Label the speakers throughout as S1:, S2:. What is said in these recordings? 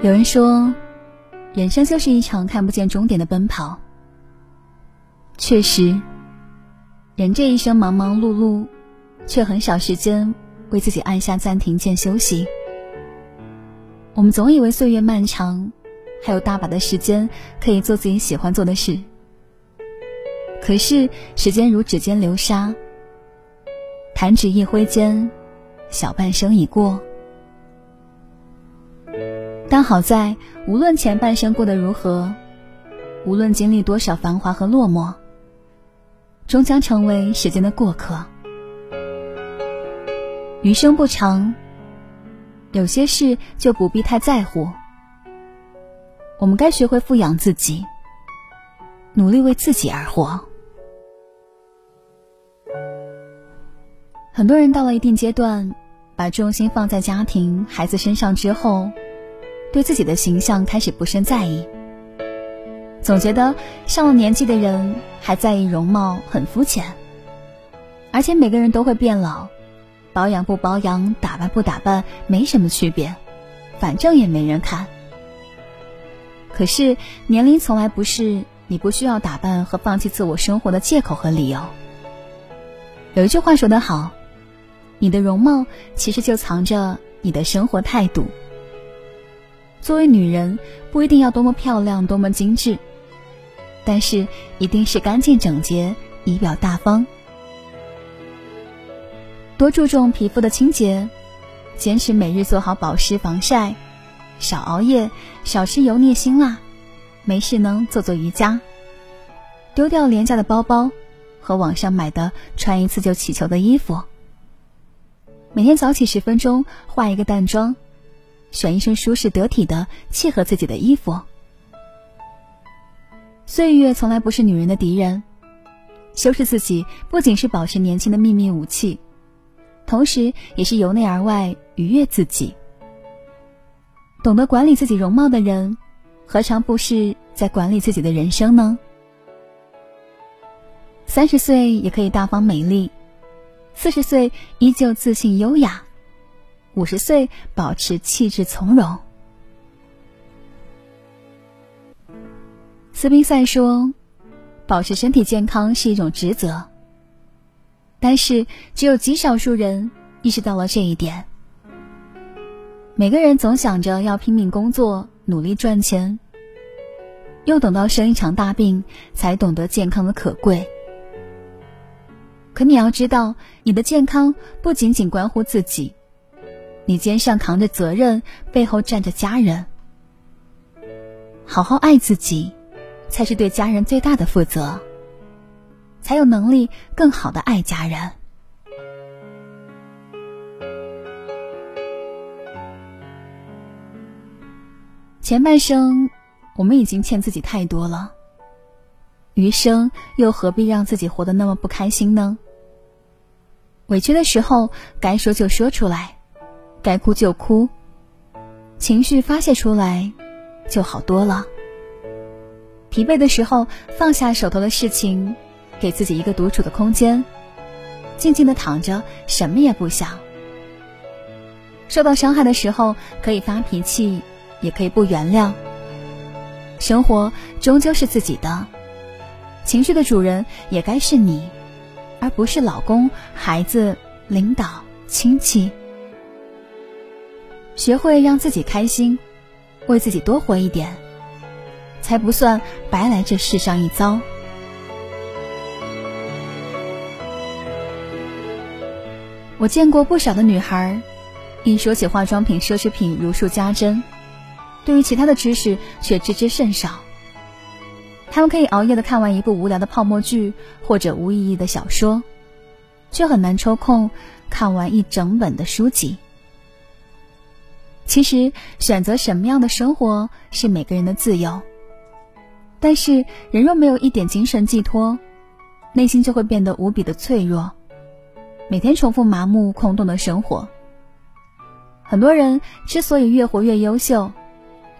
S1: 有人说，人生就是一场看不见终点的奔跑。确实，人这一生忙忙碌碌，却很少时间为自己按下暂停键休息。我们总以为岁月漫长，还有大把的时间可以做自己喜欢做的事。可是时间如指尖流沙，弹指一挥间，小半生已过。但好在，无论前半生过得如何，无论经历多少繁华和落寞，终将成为时间的过客。余生不长，有些事就不必太在乎。我们该学会富养自己，努力为自己而活。很多人到了一定阶段，把重心放在家庭、孩子身上之后。对自己的形象开始不甚在意，总觉得上了年纪的人还在意容貌很肤浅，而且每个人都会变老，保养不保养、打扮不打扮没什么区别，反正也没人看。可是年龄从来不是你不需要打扮和放弃自我生活的借口和理由。有一句话说得好，你的容貌其实就藏着你的生活态度。作为女人，不一定要多么漂亮、多么精致，但是一定是干净整洁、仪表大方。多注重皮肤的清洁，坚持每日做好保湿防晒，少熬夜，少吃油腻辛辣，没事呢做做瑜伽。丢掉廉价的包包和网上买的穿一次就起球的衣服。每天早起十分钟，化一个淡妆。选一身舒适得体的、契合自己的衣服。岁月从来不是女人的敌人，修饰自己不仅是保持年轻的秘密武器，同时也是由内而外愉悦自己。懂得管理自己容貌的人，何尝不是在管理自己的人生呢？三十岁也可以大方美丽，四十岁依旧自信优雅。五十岁保持气质从容。斯宾塞说：“保持身体健康是一种职责。”但是，只有极少数人意识到了这一点。每个人总想着要拼命工作、努力赚钱，又等到生一场大病，才懂得健康的可贵。可你要知道，你的健康不仅仅关乎自己。你肩上扛着责任，背后站着家人。好好爱自己，才是对家人最大的负责，才有能力更好的爱家人。前半生，我们已经欠自己太多了，余生又何必让自己活得那么不开心呢？委屈的时候，该说就说出来。该哭就哭，情绪发泄出来，就好多了。疲惫的时候，放下手头的事情，给自己一个独处的空间，静静的躺着，什么也不想。受到伤害的时候，可以发脾气，也可以不原谅。生活终究是自己的，情绪的主人也该是你，而不是老公、孩子、领导、亲戚。学会让自己开心，为自己多活一点，才不算白来这世上一遭。我见过不少的女孩，一说起化妆品、奢侈品，如数家珍，对于其他的知识却知之甚少。她们可以熬夜的看完一部无聊的泡沫剧或者无意义的小说，却很难抽空看完一整本的书籍。其实选择什么样的生活是每个人的自由，但是人若没有一点精神寄托，内心就会变得无比的脆弱，每天重复麻木空洞的生活。很多人之所以越活越优秀，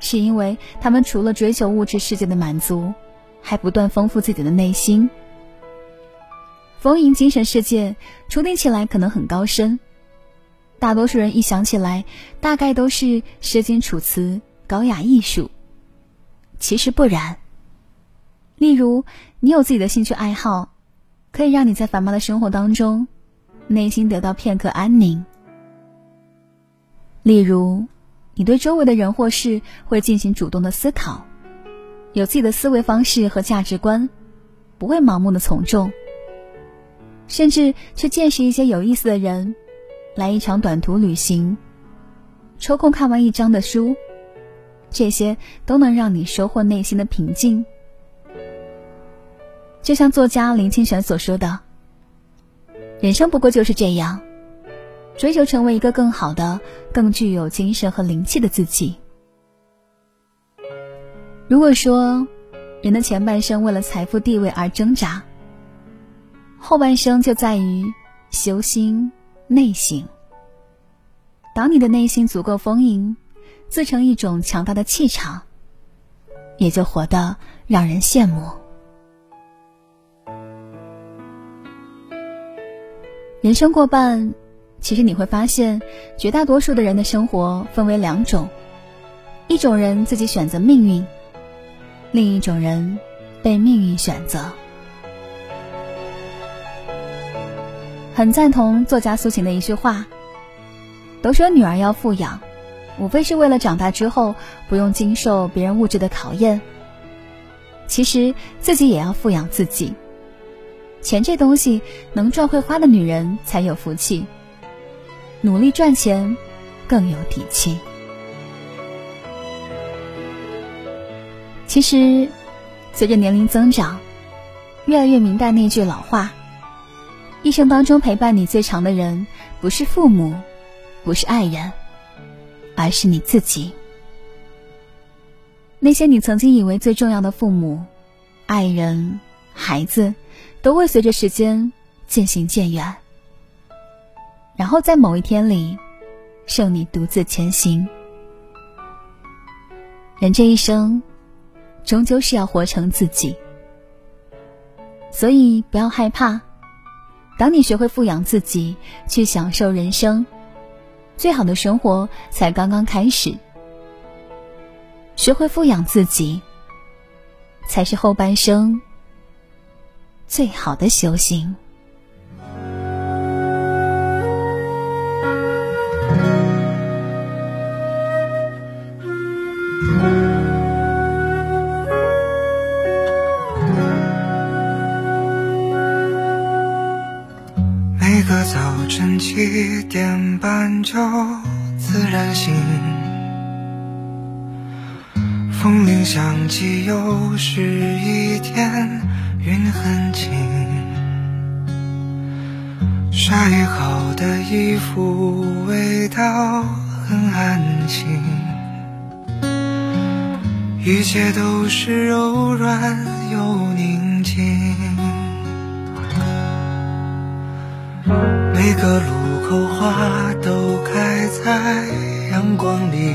S1: 是因为他们除了追求物质世界的满足，还不断丰富自己的内心。丰盈精神世界，处理起来可能很高深。大多数人一想起来，大概都是《诗经》《楚辞》高雅艺术。其实不然。例如，你有自己的兴趣爱好，可以让你在繁忙的生活当中，内心得到片刻安宁。例如，你对周围的人或事会进行主动的思考，有自己的思维方式和价值观，不会盲目的从众。甚至去见识一些有意思的人，来一场短途旅行，抽空看完一章的书，这些都能让你收获内心的平静。就像作家林清玄所说的：“人生不过就是这样，追求成为一个更好的、更具有精神和灵气的自己。”如果说人的前半生为了财富地位而挣扎，后半生就在于修心内省。当你的内心足够丰盈，自成一种强大的气场，也就活得让人羡慕。人生过半，其实你会发现，绝大多数的人的生活分为两种：一种人自己选择命运，另一种人被命运选择。很赞同作家苏秦的一句话：“都说女儿要富养，无非是为了长大之后不用经受别人物质的考验。其实自己也要富养自己。钱这东西，能赚会花的女人才有福气。努力赚钱，更有底气。其实，随着年龄增长，越来越明白那句老话。”一生当中陪伴你最长的人，不是父母，不是爱人，而是你自己。那些你曾经以为最重要的父母、爱人、孩子，都会随着时间渐行渐远，然后在某一天里，剩你独自前行。人这一生，终究是要活成自己，所以不要害怕。当你学会富养自己，去享受人生，最好的生活才刚刚开始。学会富养自己，才是后半生最好的修行。
S2: 风铃响起，又是一天，云很轻，晒好的衣服味道很安心，一切都是柔软又宁静。每个路口花都开在阳光里，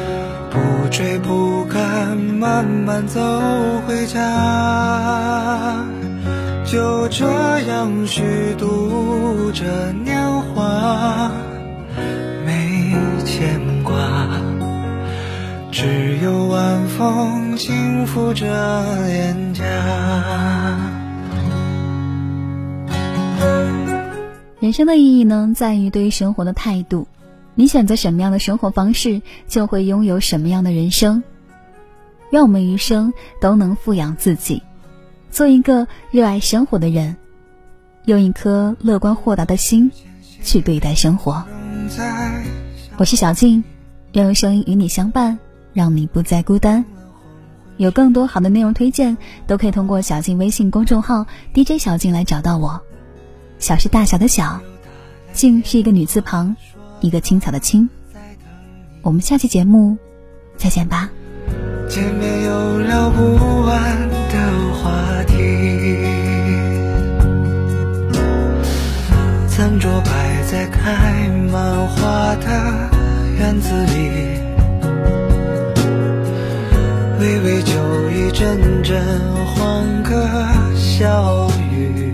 S2: 不追不赶，慢慢走回家，就这样虚度着年华，没牵挂，只有晚风轻拂着脸颊。
S1: 人生的意义呢，在于对生活的态度。你选择什么样的生活方式，就会拥有什么样的人生。愿我们余生都能富养自己，做一个热爱生活的人，用一颗乐观豁达的心去对待生活。我是小静，愿用声音与你相伴，让你不再孤单。有更多好的内容推荐，都可以通过小静微信公众号 DJ 小静来找到我。小是大小的小，静是一个女字旁，一个青草的青。我们下期节目再见吧。
S2: 见面有聊不完的话题，餐桌摆在开满花的院子里，微微酒意，阵阵欢歌笑语，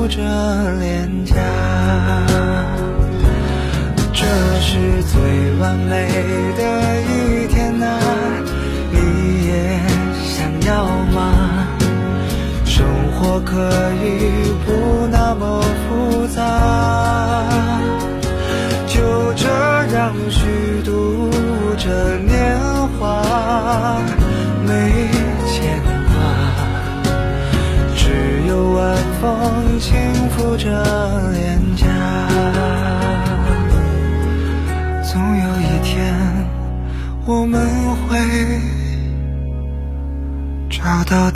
S2: 轻拂着脸颊，这是最完美的一天啊！你也想要吗？生活可以不那么复杂，就这样虚度到